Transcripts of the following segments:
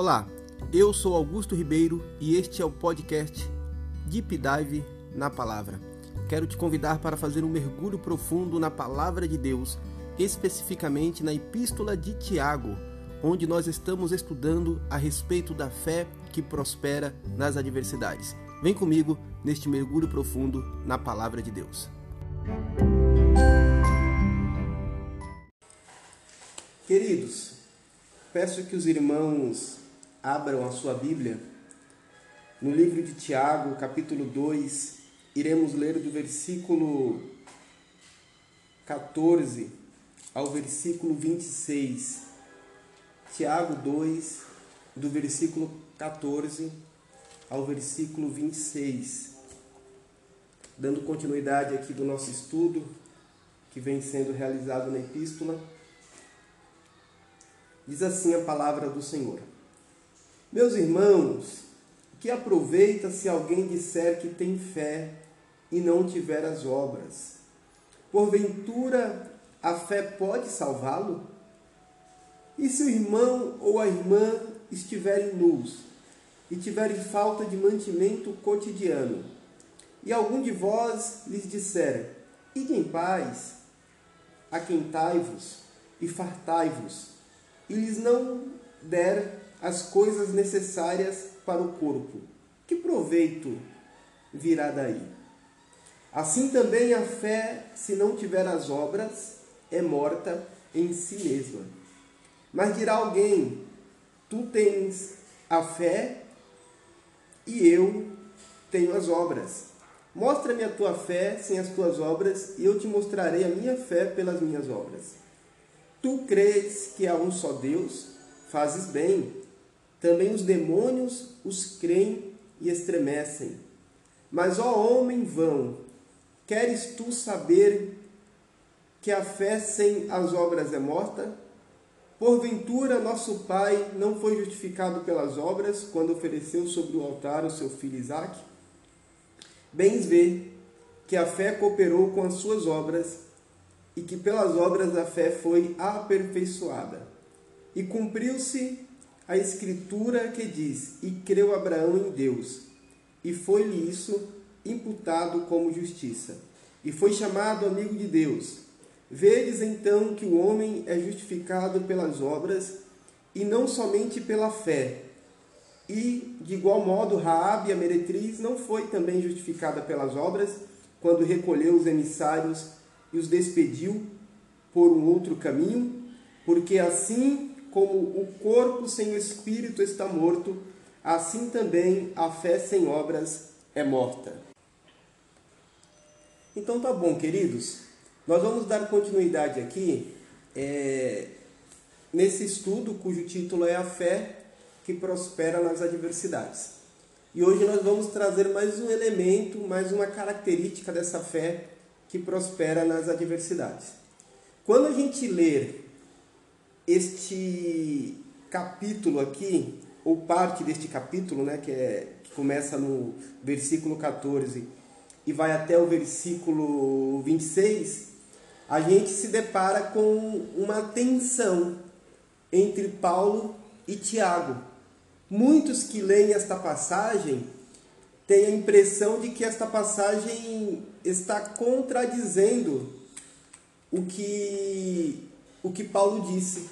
Olá, eu sou Augusto Ribeiro e este é o podcast Deep Dive na Palavra. Quero te convidar para fazer um mergulho profundo na Palavra de Deus, especificamente na Epístola de Tiago, onde nós estamos estudando a respeito da fé que prospera nas adversidades. Vem comigo neste mergulho profundo na Palavra de Deus. Queridos, peço que os irmãos abram a sua Bíblia no livro de Tiago, capítulo 2, iremos ler do versículo 14 ao versículo 26. Tiago 2, do versículo 14 ao versículo 26. Dando continuidade aqui do nosso estudo que vem sendo realizado na epístola, diz assim a palavra do Senhor. Meus irmãos, que aproveita se alguém disser que tem fé e não tiver as obras? Porventura a fé pode salvá-lo? E se o irmão ou a irmã estiverem nus e tiverem falta de mantimento cotidiano, e algum de vós lhes disser: Ide em paz, aquentai-vos e fartai-vos, e lhes não der as coisas necessárias para o corpo. Que proveito virá daí? Assim também a fé, se não tiver as obras, é morta em si mesma. Mas dirá alguém: Tu tens a fé e eu tenho as obras. Mostra-me a tua fé sem as tuas obras, e eu te mostrarei a minha fé pelas minhas obras. Tu crês que há um só Deus? Fazes bem. Também os demônios os creem e estremecem. Mas, ó homem vão, queres tu saber que a fé sem as obras é morta? Porventura, nosso pai não foi justificado pelas obras quando ofereceu sobre o altar o seu filho Isaque? Bens vê que a fé cooperou com as suas obras e que pelas obras a fé foi aperfeiçoada. E cumpriu-se a escritura que diz: E creu Abraão em Deus, e foi-lhe isso imputado como justiça, e foi chamado amigo de Deus. Vedes então que o homem é justificado pelas obras e não somente pela fé. E, de igual modo, Raabe, a meretriz, não foi também justificada pelas obras, quando recolheu os emissários e os despediu por um outro caminho, porque assim como o corpo sem o espírito está morto, assim também a fé sem obras é morta. Então tá bom, queridos. Nós vamos dar continuidade aqui é, nesse estudo cujo título é A Fé que Prospera nas Adversidades. E hoje nós vamos trazer mais um elemento, mais uma característica dessa fé que prospera nas adversidades. Quando a gente ler este capítulo aqui, ou parte deste capítulo, né, que, é, que começa no versículo 14 e vai até o versículo 26, a gente se depara com uma tensão entre Paulo e Tiago. Muitos que leem esta passagem têm a impressão de que esta passagem está contradizendo o que, o que Paulo disse.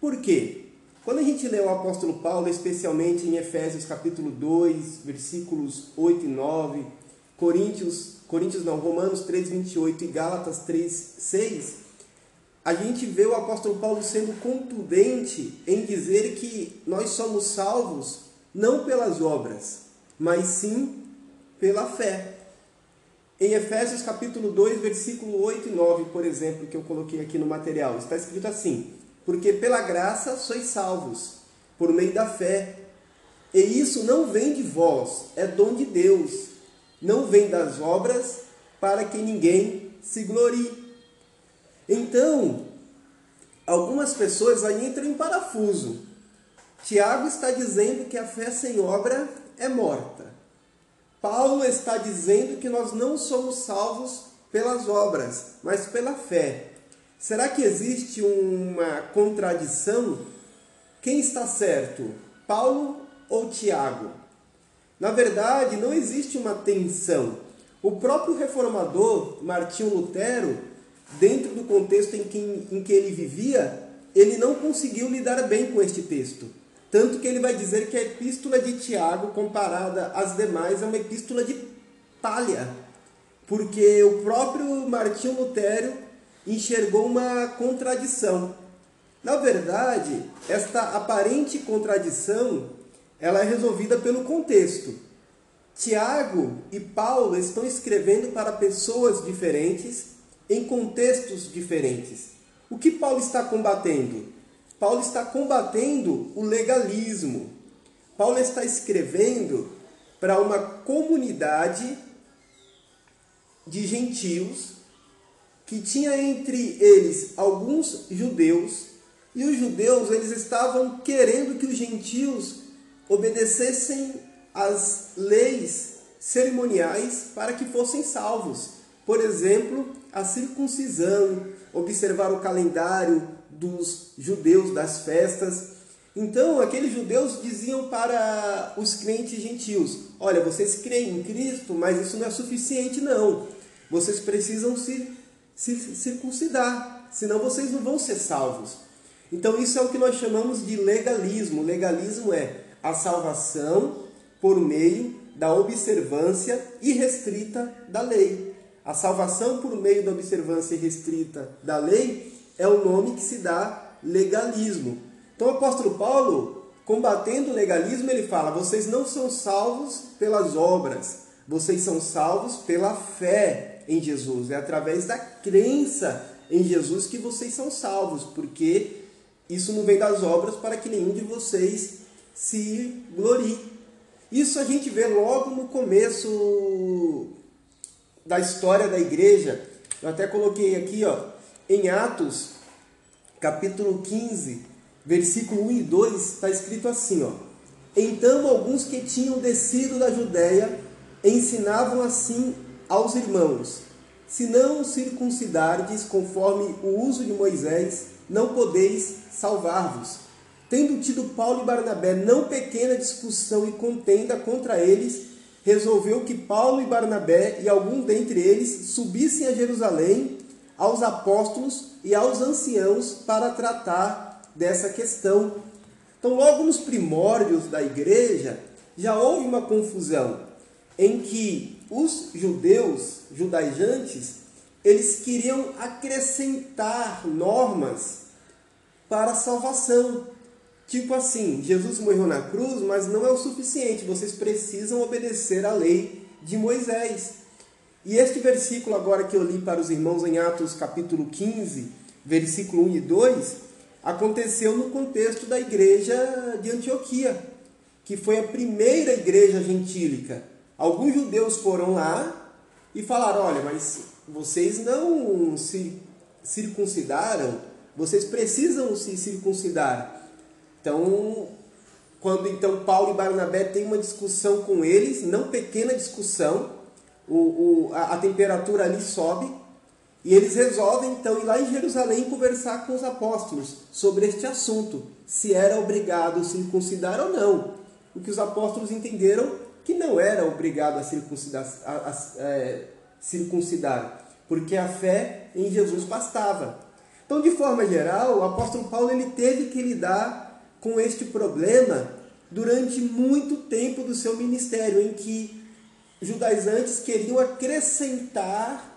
Por quê? Quando a gente lê o apóstolo Paulo, especialmente em Efésios capítulo 2, versículos 8 e 9, Coríntios, Coríntios não, Romanos 3, 28 e Gálatas 3, 6, a gente vê o apóstolo Paulo sendo contundente em dizer que nós somos salvos não pelas obras, mas sim pela fé. Em Efésios capítulo 2, versículo 8 e 9, por exemplo, que eu coloquei aqui no material, está escrito assim: porque pela graça sois salvos, por meio da fé. E isso não vem de vós, é dom de Deus. Não vem das obras, para que ninguém se glorie. Então, algumas pessoas aí entram em parafuso. Tiago está dizendo que a fé sem obra é morta. Paulo está dizendo que nós não somos salvos pelas obras, mas pela fé. Será que existe uma contradição? Quem está certo? Paulo ou Tiago? Na verdade, não existe uma tensão. O próprio reformador Martinho Lutero, dentro do contexto em que, em que ele vivia, ele não conseguiu lidar bem com este texto. Tanto que ele vai dizer que a epístola de Tiago, comparada às demais, é uma epístola de palha. Porque o próprio Martinho Lutero enxergou uma contradição. Na verdade, esta aparente contradição ela é resolvida pelo contexto. Tiago e Paulo estão escrevendo para pessoas diferentes em contextos diferentes. O que Paulo está combatendo? Paulo está combatendo o legalismo. Paulo está escrevendo para uma comunidade de gentios que tinha entre eles alguns judeus e os judeus eles estavam querendo que os gentios obedecessem às leis cerimoniais para que fossem salvos. Por exemplo, a circuncisão, observar o calendário dos judeus das festas. Então, aqueles judeus diziam para os crentes gentios: Olha, vocês creem em Cristo, mas isso não é suficiente, não. Vocês precisam se, se circuncidar, senão vocês não vão ser salvos. Então, isso é o que nós chamamos de legalismo. Legalismo é a salvação por meio da observância irrestrita da lei. A salvação por meio da observância restrita da lei é o nome que se dá legalismo. Então o apóstolo Paulo, combatendo o legalismo, ele fala: vocês não são salvos pelas obras, vocês são salvos pela fé em Jesus. É através da crença em Jesus que vocês são salvos, porque isso não vem das obras para que nenhum de vocês se glorie. Isso a gente vê logo no começo da história da igreja. Eu até coloquei aqui, ó, em Atos, capítulo 15, versículo 1 e 2, está escrito assim, ó. Então alguns que tinham descido da Judéia ensinavam assim aos irmãos: Se não circuncidardes conforme o uso de Moisés, não podeis salvar-vos. Tendo tido Paulo e Barnabé não pequena discussão e contenda contra eles, resolveu que Paulo e Barnabé e algum dentre eles subissem a Jerusalém aos apóstolos e aos anciãos para tratar dessa questão. Então, logo nos primórdios da igreja, já houve uma confusão em que os judeus judaizantes eles queriam acrescentar normas para a salvação. Tipo assim, Jesus morreu na cruz, mas não é o suficiente, vocês precisam obedecer à lei de Moisés. E este versículo agora que eu li para os irmãos em Atos capítulo 15, versículo 1 e 2, aconteceu no contexto da igreja de Antioquia, que foi a primeira igreja gentílica. Alguns judeus foram lá e falaram: olha, mas vocês não se circuncidaram, vocês precisam se circuncidar. Então, quando então Paulo e Barnabé têm uma discussão com eles, não pequena discussão, o, o, a, a temperatura ali sobe e eles resolvem então ir lá em Jerusalém conversar com os apóstolos sobre este assunto, se era obrigado circuncidar ou não. O que os apóstolos entenderam que não era obrigado a circuncidar, a, a, é, circuncidar, porque a fé em Jesus bastava. Então, de forma geral, o apóstolo Paulo ele teve que lidar com este problema durante muito tempo do seu ministério, em que judaizantes queriam acrescentar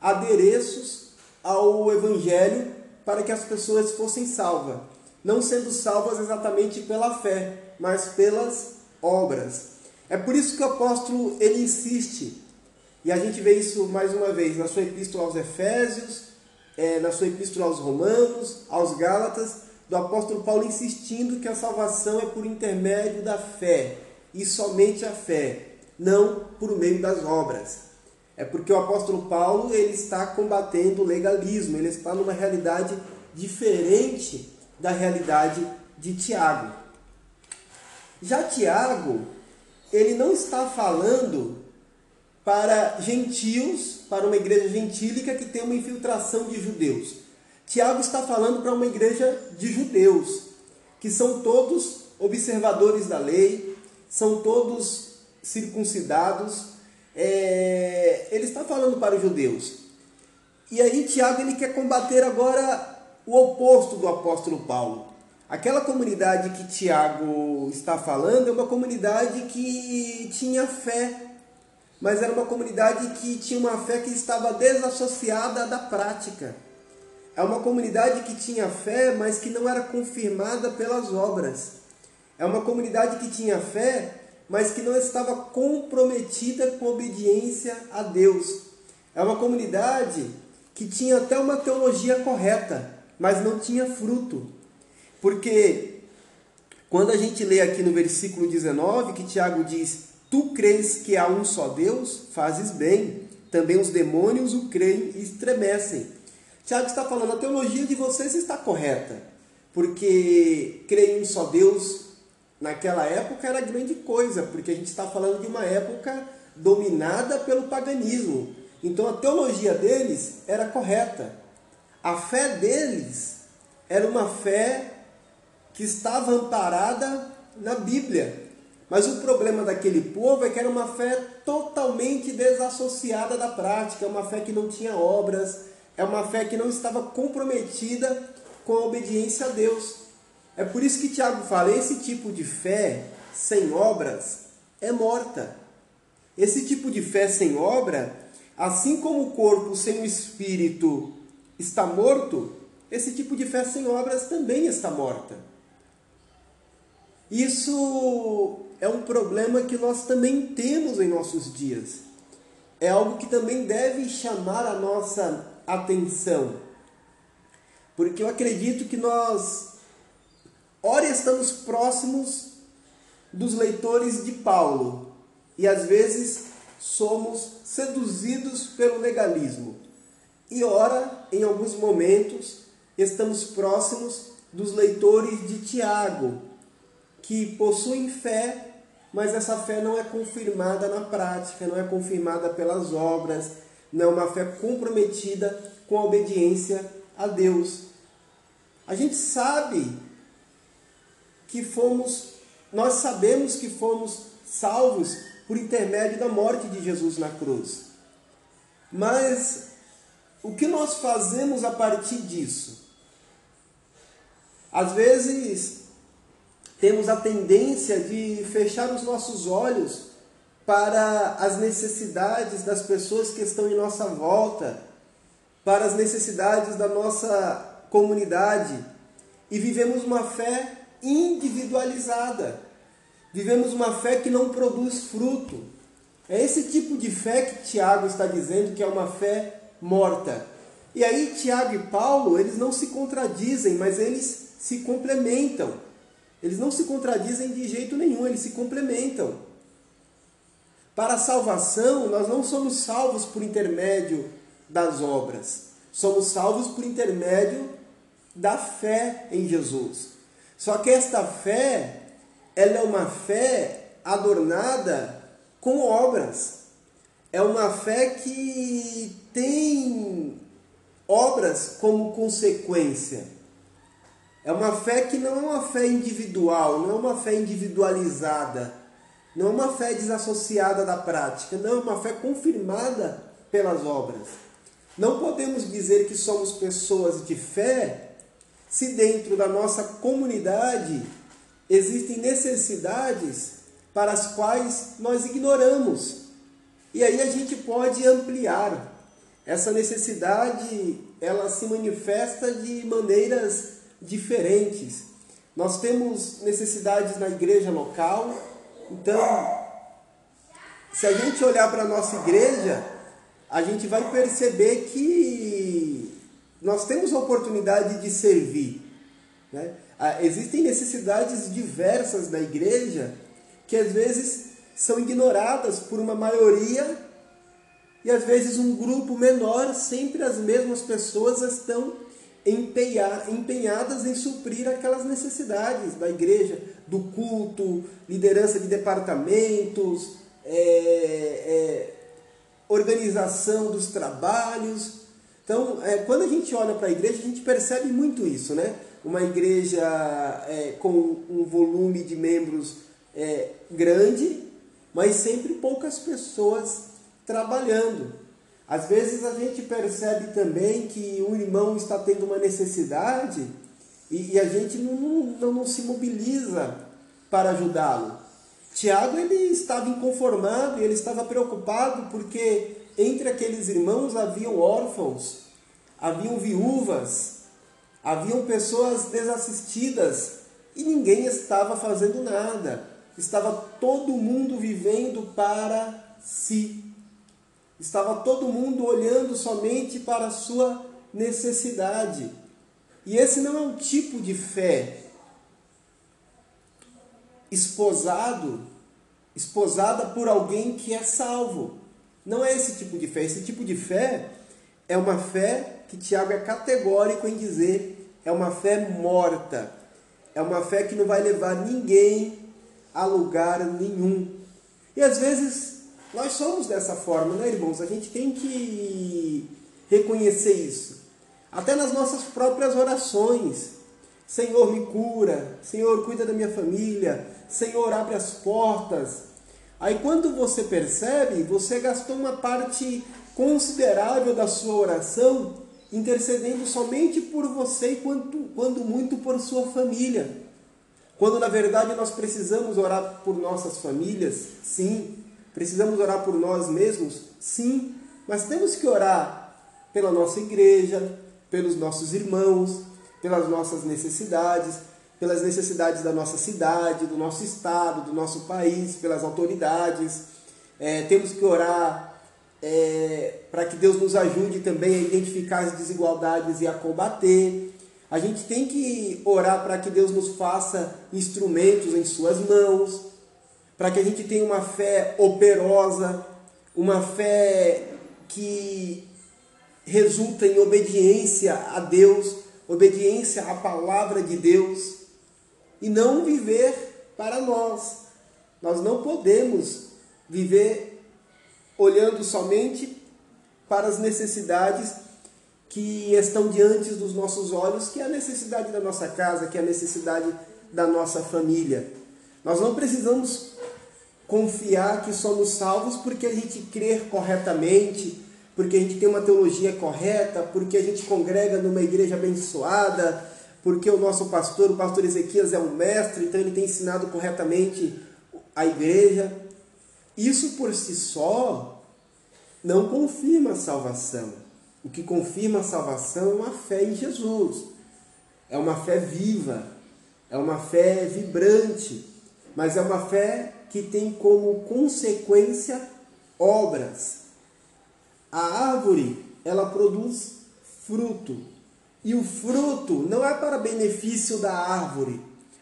adereços ao evangelho para que as pessoas fossem salvas, não sendo salvas exatamente pela fé, mas pelas obras. É por isso que o apóstolo ele insiste, e a gente vê isso mais uma vez na sua epístola aos Efésios, é, na sua epístola aos Romanos, aos Gálatas, do apóstolo Paulo insistindo que a salvação é por intermédio da fé e somente a fé não por meio das obras. É porque o apóstolo Paulo ele está combatendo o legalismo, ele está numa realidade diferente da realidade de Tiago. Já Tiago, ele não está falando para gentios, para uma igreja gentílica que tem uma infiltração de judeus. Tiago está falando para uma igreja de judeus, que são todos observadores da lei, são todos circuncidados. É, ele está falando para os judeus. E aí Tiago ele quer combater agora o oposto do apóstolo Paulo. Aquela comunidade que Tiago está falando é uma comunidade que tinha fé, mas era uma comunidade que tinha uma fé que estava desassociada da prática. É uma comunidade que tinha fé, mas que não era confirmada pelas obras. É uma comunidade que tinha fé, mas que não estava comprometida com a obediência a Deus. É uma comunidade que tinha até uma teologia correta, mas não tinha fruto. Porque quando a gente lê aqui no versículo 19 que Tiago diz: Tu crês que há um só Deus? Fazes bem. Também os demônios o creem e estremecem. Tiago está falando: a teologia de vocês está correta. Porque crer em um só Deus naquela época era grande coisa, porque a gente está falando de uma época dominada pelo paganismo. Então a teologia deles era correta. A fé deles era uma fé que estava amparada na Bíblia. Mas o problema daquele povo é que era uma fé totalmente desassociada da prática, uma fé que não tinha obras, é uma fé que não estava comprometida com a obediência a Deus. É por isso que Tiago fala: esse tipo de fé sem obras é morta. Esse tipo de fé sem obra, assim como o corpo sem o espírito está morto, esse tipo de fé sem obras também está morta. Isso é um problema que nós também temos em nossos dias. É algo que também deve chamar a nossa atenção. Porque eu acredito que nós, ora, estamos próximos dos leitores de Paulo e às vezes somos seduzidos pelo legalismo. E ora, em alguns momentos, estamos próximos dos leitores de Tiago, que possuem fé, mas essa fé não é confirmada na prática, não é confirmada pelas obras, não é uma fé comprometida com a obediência a Deus. A gente sabe que fomos, nós sabemos que fomos salvos por intermédio da morte de Jesus na cruz. Mas o que nós fazemos a partir disso? Às vezes temos a tendência de fechar os nossos olhos para as necessidades das pessoas que estão em nossa volta, para as necessidades da nossa comunidade e vivemos uma fé individualizada. Vivemos uma fé que não produz fruto. É esse tipo de fé que Tiago está dizendo que é uma fé morta. E aí Tiago e Paulo, eles não se contradizem, mas eles se complementam. Eles não se contradizem de jeito nenhum, eles se complementam. Para a salvação, nós não somos salvos por intermédio das obras. Somos salvos por intermédio da fé em Jesus. Só que esta fé, ela é uma fé adornada com obras. É uma fé que tem obras como consequência. É uma fé que não é uma fé individual, não é uma fé individualizada, não é uma fé desassociada da prática, não é uma fé confirmada pelas obras. Não podemos dizer que somos pessoas de fé se dentro da nossa comunidade existem necessidades para as quais nós ignoramos. E aí a gente pode ampliar. Essa necessidade, ela se manifesta de maneiras diferentes. Nós temos necessidades na igreja local, então, se a gente olhar para a nossa igreja, a gente vai perceber que nós temos a oportunidade de servir. Né? Ah, existem necessidades diversas na igreja que às vezes são ignoradas por uma maioria e às vezes um grupo menor, sempre as mesmas pessoas estão empenhadas em suprir aquelas necessidades da igreja, do culto, liderança de departamentos, é, é, organização dos trabalhos. Então, é, quando a gente olha para a igreja, a gente percebe muito isso, né? uma igreja é, com um volume de membros é, grande, mas sempre poucas pessoas trabalhando. Às vezes a gente percebe também que um irmão está tendo uma necessidade e, e a gente não, não, não se mobiliza para ajudá-lo. Tiago ele estava inconformado ele estava preocupado porque entre aqueles irmãos haviam órfãos, haviam viúvas, haviam pessoas desassistidas e ninguém estava fazendo nada. Estava todo mundo vivendo para si. Estava todo mundo olhando somente para a sua necessidade. E esse não é um tipo de fé esposado, esposada por alguém que é salvo. Não é esse tipo de fé. Esse tipo de fé é uma fé que Tiago é categórico em dizer é uma fé morta. É uma fé que não vai levar ninguém a lugar nenhum. E às vezes nós somos dessa forma, né, irmãos? A gente tem que reconhecer isso. Até nas nossas próprias orações. Senhor, me cura. Senhor, cuida da minha família. Senhor, abre as portas. Aí quando você percebe, você gastou uma parte considerável da sua oração intercedendo somente por você e quando, quando muito por sua família. Quando na verdade nós precisamos orar por nossas famílias, sim. Precisamos orar por nós mesmos, sim. Mas temos que orar pela nossa igreja, pelos nossos irmãos, pelas nossas necessidades, pelas necessidades da nossa cidade, do nosso estado, do nosso país, pelas autoridades. É, temos que orar é, para que Deus nos ajude também a identificar as desigualdades e a combater. A gente tem que orar para que Deus nos faça instrumentos em Suas mãos, para que a gente tenha uma fé operosa, uma fé que resulta em obediência a Deus, obediência à palavra de Deus e não viver para nós. Nós não podemos viver olhando somente para as necessidades que estão diante dos nossos olhos, que é a necessidade da nossa casa, que é a necessidade da nossa família. Nós não precisamos confiar que somos salvos porque a gente crer corretamente, porque a gente tem uma teologia correta, porque a gente congrega numa igreja abençoada, porque o nosso pastor, o pastor Ezequias, é um mestre, então ele tem ensinado corretamente a igreja. Isso por si só não confirma a salvação. O que confirma a salvação é uma fé em Jesus, é uma fé viva, é uma fé vibrante, mas é uma fé que tem como consequência obras. A árvore, ela produz fruto. E o fruto não é para benefício da árvore,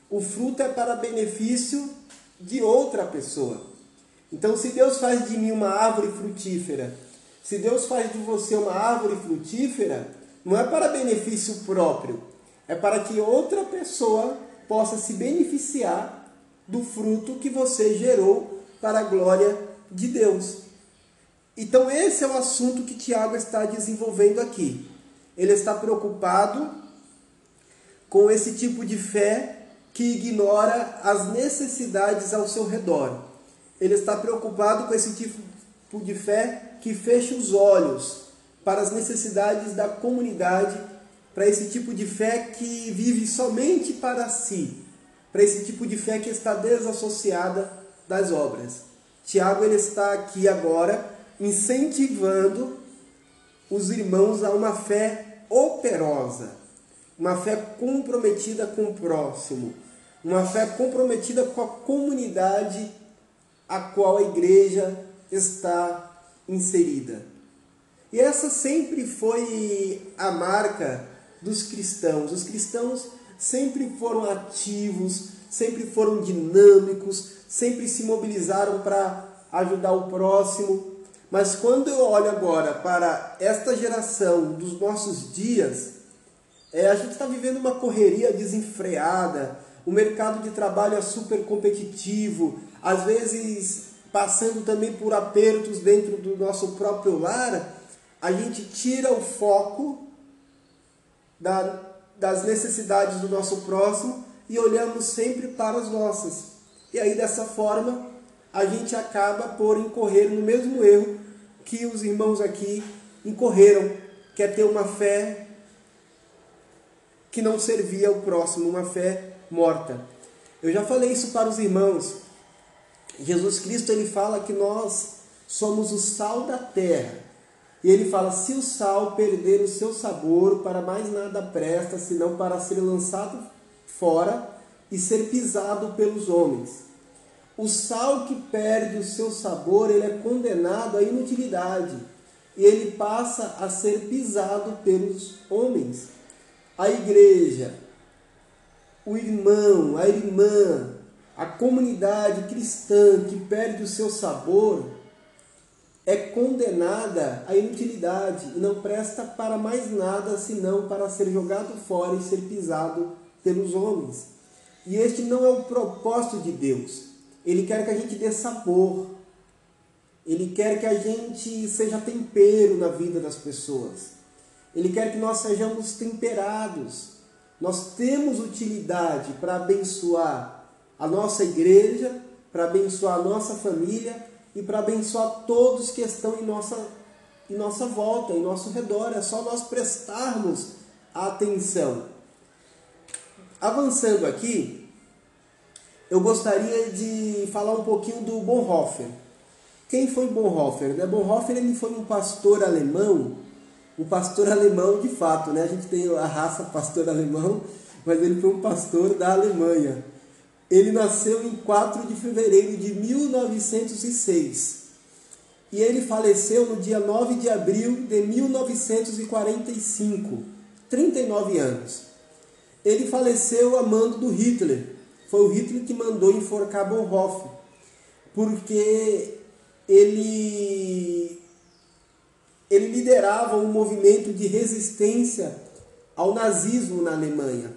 o fruto é para benefício de outra pessoa. Então, se Deus faz de mim uma árvore frutífera, se Deus faz de você uma árvore frutífera, não é para benefício próprio, é para que outra pessoa possa se beneficiar do fruto que você gerou para a glória de Deus. Então, esse é o assunto que Tiago está desenvolvendo aqui ele está preocupado com esse tipo de fé que ignora as necessidades ao seu redor. Ele está preocupado com esse tipo de fé que fecha os olhos para as necessidades da comunidade, para esse tipo de fé que vive somente para si, para esse tipo de fé que está desassociada das obras. Tiago ele está aqui agora incentivando os irmãos a uma fé operosa, uma fé comprometida com o próximo, uma fé comprometida com a comunidade a qual a igreja está inserida. E essa sempre foi a marca dos cristãos. Os cristãos sempre foram ativos, sempre foram dinâmicos, sempre se mobilizaram para ajudar o próximo. Mas quando eu olho agora para esta geração dos nossos dias, é, a gente está vivendo uma correria desenfreada, o mercado de trabalho é super competitivo, às vezes passando também por apertos dentro do nosso próprio lar, a gente tira o foco da das necessidades do nosso próximo e olhamos sempre para as nossas. E aí dessa forma a gente acaba por incorrer no mesmo erro que os irmãos aqui incorreram, que é ter uma fé que não servia ao próximo, uma fé morta. Eu já falei isso para os irmãos. Jesus Cristo ele fala que nós somos o sal da terra. E ele fala: se o sal perder o seu sabor, para mais nada presta, senão para ser lançado fora e ser pisado pelos homens. O sal que perde o seu sabor, ele é condenado à inutilidade e ele passa a ser pisado pelos homens. A igreja, o irmão, a irmã, a comunidade cristã que perde o seu sabor é condenada à inutilidade e não presta para mais nada senão para ser jogado fora e ser pisado pelos homens. E este não é o propósito de Deus. Ele quer que a gente dê sabor. Ele quer que a gente seja tempero na vida das pessoas. Ele quer que nós sejamos temperados. Nós temos utilidade para abençoar a nossa igreja, para abençoar a nossa família e para abençoar todos que estão em nossa, em nossa volta, em nosso redor. É só nós prestarmos atenção. Avançando aqui, eu gostaria de falar um pouquinho do Bonhoeffer. Quem foi Bonhoeffer? Né? Bonhoeffer ele foi um pastor alemão, um pastor alemão de fato, né? A gente tem a raça pastor alemão, mas ele foi um pastor da Alemanha. Ele nasceu em 4 de fevereiro de 1906 e ele faleceu no dia 9 de abril de 1945, 39 anos. Ele faleceu a mando do Hitler. Foi o Hitler que mandou enforcar Bonhoeffer, porque ele, ele liderava um movimento de resistência ao nazismo na Alemanha.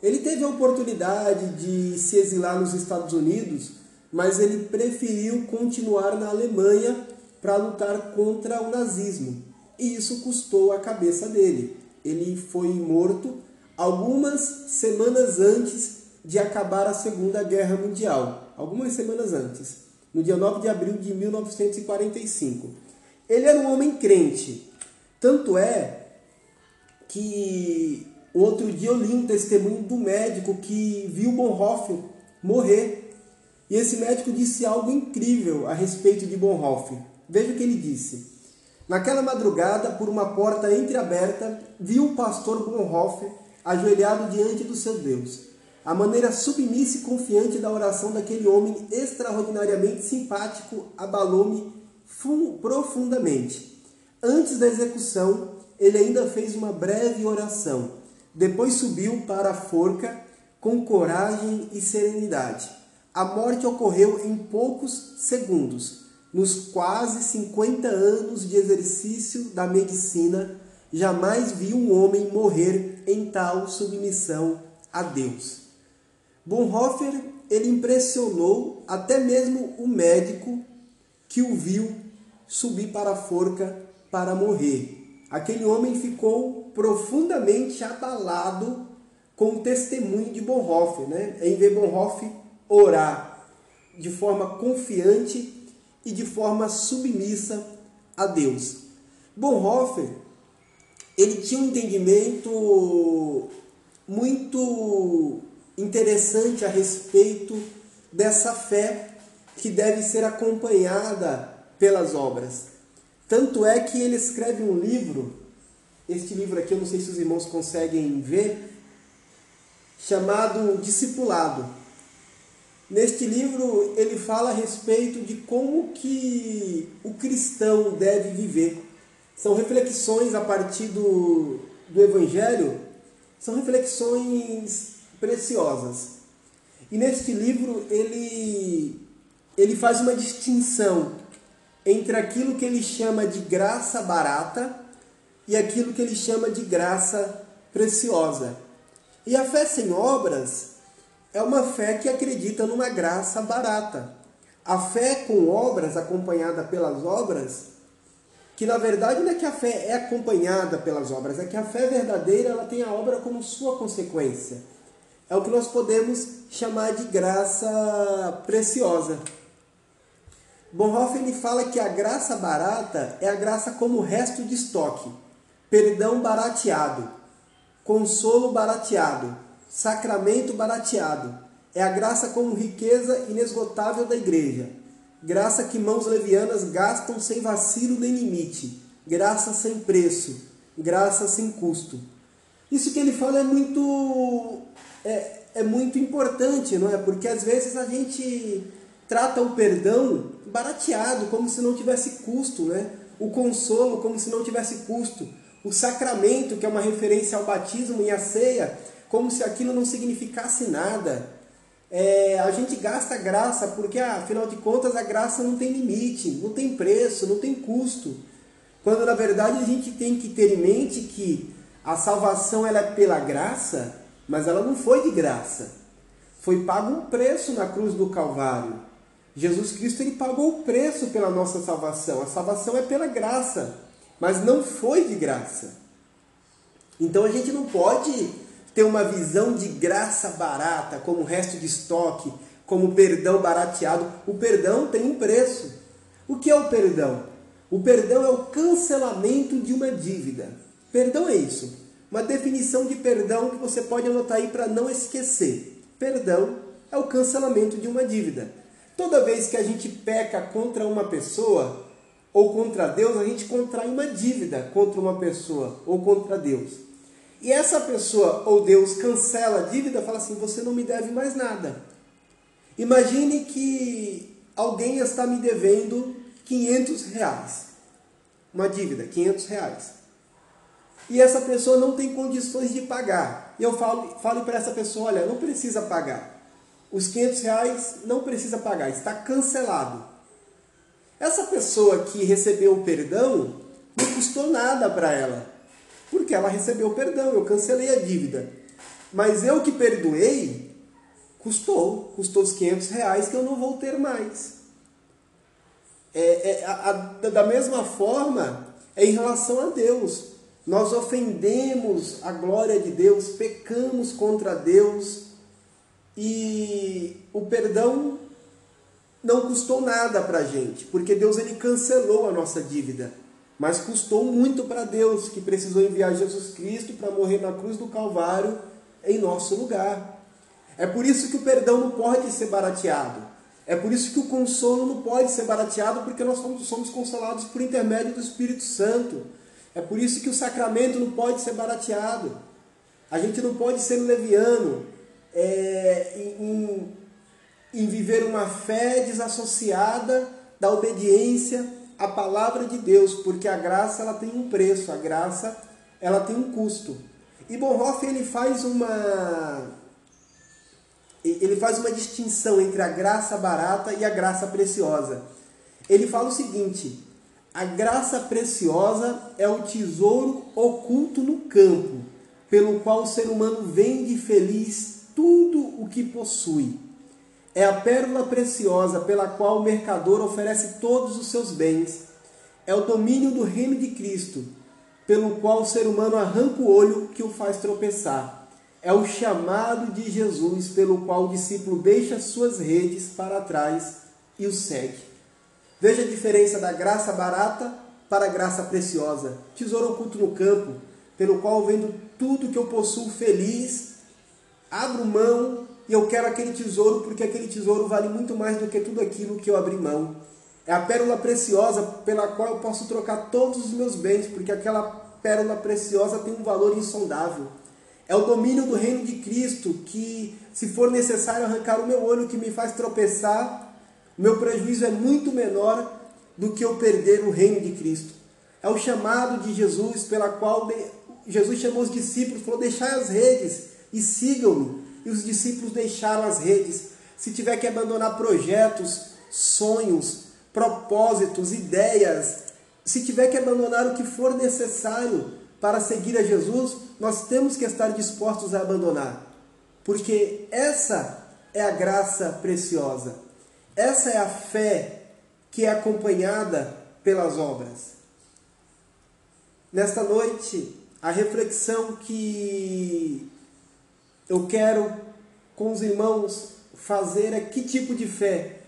Ele teve a oportunidade de se exilar nos Estados Unidos, mas ele preferiu continuar na Alemanha para lutar contra o nazismo. E isso custou a cabeça dele. Ele foi morto algumas semanas antes de acabar a Segunda Guerra Mundial. Algumas semanas antes, no dia 9 de abril de 1945. Ele era um homem crente. Tanto é que outro dia eu li um testemunho do médico que viu Bonhoeffer morrer. E esse médico disse algo incrível a respeito de Bonhoeffer. Veja o que ele disse. Naquela madrugada, por uma porta entreaberta, viu o pastor Bonhoeffer ajoelhado diante do seu Deus. A maneira submissa e confiante da oração daquele homem extraordinariamente simpático abalou-me profundamente. Antes da execução, ele ainda fez uma breve oração. Depois subiu para a forca com coragem e serenidade. A morte ocorreu em poucos segundos. Nos quase 50 anos de exercício da medicina, jamais vi um homem morrer em tal submissão a Deus. Bonhoeffer ele impressionou até mesmo o médico que o viu subir para a forca para morrer. Aquele homem ficou profundamente abalado com o testemunho de Bonhoeffer, né? em ver Bonhoeffer orar de forma confiante e de forma submissa a Deus. Bonhoeffer ele tinha um entendimento muito interessante a respeito dessa fé que deve ser acompanhada pelas obras. Tanto é que ele escreve um livro, este livro aqui eu não sei se os irmãos conseguem ver, chamado Discipulado. Neste livro ele fala a respeito de como que o cristão deve viver. São reflexões a partir do, do Evangelho, são reflexões preciosas. E neste livro ele, ele faz uma distinção entre aquilo que ele chama de graça barata e aquilo que ele chama de graça preciosa. E a fé sem obras é uma fé que acredita numa graça barata. A fé com obras, acompanhada pelas obras, que na verdade não é que a fé é acompanhada pelas obras, é que a fé verdadeira ela tem a obra como sua consequência. É o que nós podemos chamar de graça preciosa. Bonhoeffer fala que a graça barata é a graça como resto de estoque, perdão barateado, consolo barateado, sacramento barateado. É a graça como riqueza inesgotável da igreja. Graça que mãos levianas gastam sem vacilo nem limite. Graça sem preço. Graça sem custo. Isso que ele fala é muito é, é muito importante, não é? Porque às vezes a gente trata o perdão barateado, como se não tivesse custo, né? O consolo como se não tivesse custo. O sacramento, que é uma referência ao batismo e à ceia, como se aquilo não significasse nada. É, a gente gasta graça porque, afinal de contas, a graça não tem limite, não tem preço, não tem custo. Quando na verdade a gente tem que ter em mente que a salvação ela é pela graça, mas ela não foi de graça. Foi pago um preço na cruz do Calvário. Jesus Cristo ele pagou o preço pela nossa salvação. A salvação é pela graça, mas não foi de graça. Então a gente não pode ter uma visão de graça barata, como resto de estoque, como perdão barateado. O perdão tem um preço. O que é o perdão? O perdão é o cancelamento de uma dívida. Perdão é isso. Uma definição de perdão que você pode anotar aí para não esquecer. Perdão é o cancelamento de uma dívida. Toda vez que a gente peca contra uma pessoa ou contra Deus, a gente contrai uma dívida contra uma pessoa ou contra Deus. E essa pessoa ou Deus cancela a dívida, fala assim: você não me deve mais nada. Imagine que alguém está me devendo 500 reais. Uma dívida, 500 reais. E essa pessoa não tem condições de pagar. E eu falo, falo para essa pessoa: olha, não precisa pagar. Os 500 reais não precisa pagar, está cancelado. Essa pessoa que recebeu o perdão não custou nada para ela porque ela recebeu o perdão, eu cancelei a dívida. Mas eu que perdoei, custou, custou os 500 reais que eu não vou ter mais. É, é a, a, da mesma forma, é em relação a Deus. Nós ofendemos a glória de Deus, pecamos contra Deus e o perdão não custou nada para a gente, porque Deus ele cancelou a nossa dívida. Mas custou muito para Deus, que precisou enviar Jesus Cristo para morrer na cruz do Calvário em nosso lugar. É por isso que o perdão não pode ser barateado. É por isso que o consolo não pode ser barateado, porque nós somos, somos consolados por intermédio do Espírito Santo. É por isso que o sacramento não pode ser barateado. A gente não pode ser leviano é, em, em viver uma fé desassociada da obediência a palavra de Deus, porque a graça ela tem um preço, a graça ela tem um custo. E Bonhoeffer ele faz uma ele faz uma distinção entre a graça barata e a graça preciosa. Ele fala o seguinte: a graça preciosa é o tesouro oculto no campo, pelo qual o ser humano vende feliz tudo o que possui. É a pérola preciosa pela qual o mercador oferece todos os seus bens. É o domínio do reino de Cristo, pelo qual o ser humano arranca o olho que o faz tropeçar. É o chamado de Jesus, pelo qual o discípulo deixa suas redes para trás e o segue. Veja a diferença da graça barata para a graça preciosa. Tesouro oculto no campo, pelo qual vendo tudo que eu possuo feliz, abro mão e eu quero aquele tesouro porque aquele tesouro vale muito mais do que tudo aquilo que eu abri mão. É a pérola preciosa pela qual eu posso trocar todos os meus bens, porque aquela pérola preciosa tem um valor insondável. É o domínio do reino de Cristo que, se for necessário arrancar o meu olho que me faz tropeçar, meu prejuízo é muito menor do que eu perder o reino de Cristo. É o chamado de Jesus pela qual Jesus chamou os discípulos, falou: deixai as redes e sigam-me e os discípulos deixaram as redes. Se tiver que abandonar projetos, sonhos, propósitos, ideias, se tiver que abandonar o que for necessário para seguir a Jesus, nós temos que estar dispostos a abandonar. Porque essa é a graça preciosa. Essa é a fé que é acompanhada pelas obras. Nesta noite, a reflexão que eu quero com os irmãos fazer é que tipo de fé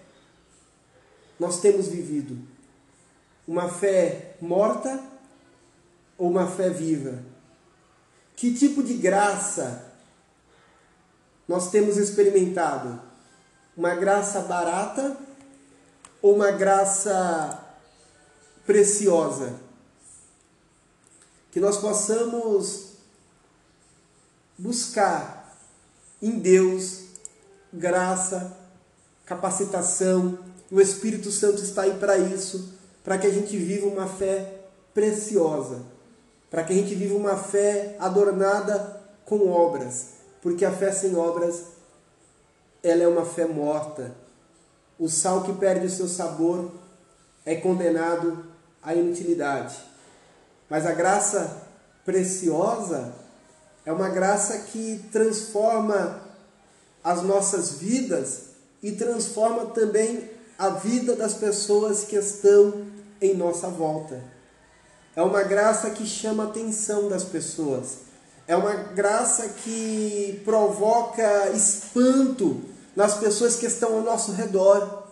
nós temos vivido. Uma fé morta ou uma fé viva? Que tipo de graça nós temos experimentado? Uma graça barata ou uma graça preciosa? Que nós possamos buscar em Deus graça, capacitação. O Espírito Santo está aí para isso, para que a gente viva uma fé preciosa, para que a gente viva uma fé adornada com obras, porque a fé sem obras ela é uma fé morta. O sal que perde o seu sabor é condenado à inutilidade. Mas a graça preciosa é uma graça que transforma as nossas vidas e transforma também a vida das pessoas que estão em nossa volta. É uma graça que chama a atenção das pessoas. É uma graça que provoca espanto nas pessoas que estão ao nosso redor.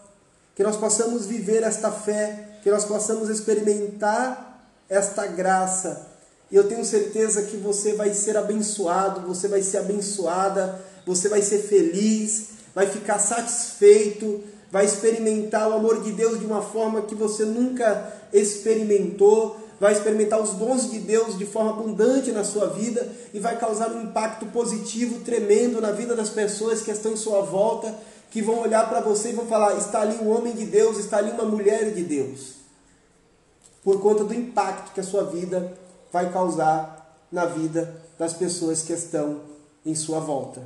Que nós possamos viver esta fé, que nós possamos experimentar esta graça. E eu tenho certeza que você vai ser abençoado, você vai ser abençoada, você vai ser feliz, vai ficar satisfeito, vai experimentar o amor de Deus de uma forma que você nunca experimentou, vai experimentar os dons de Deus de forma abundante na sua vida e vai causar um impacto positivo tremendo na vida das pessoas que estão em sua volta, que vão olhar para você e vão falar: está ali um homem de Deus, está ali uma mulher de Deus. Por conta do impacto que a sua vida vai causar na vida das pessoas que estão em sua volta.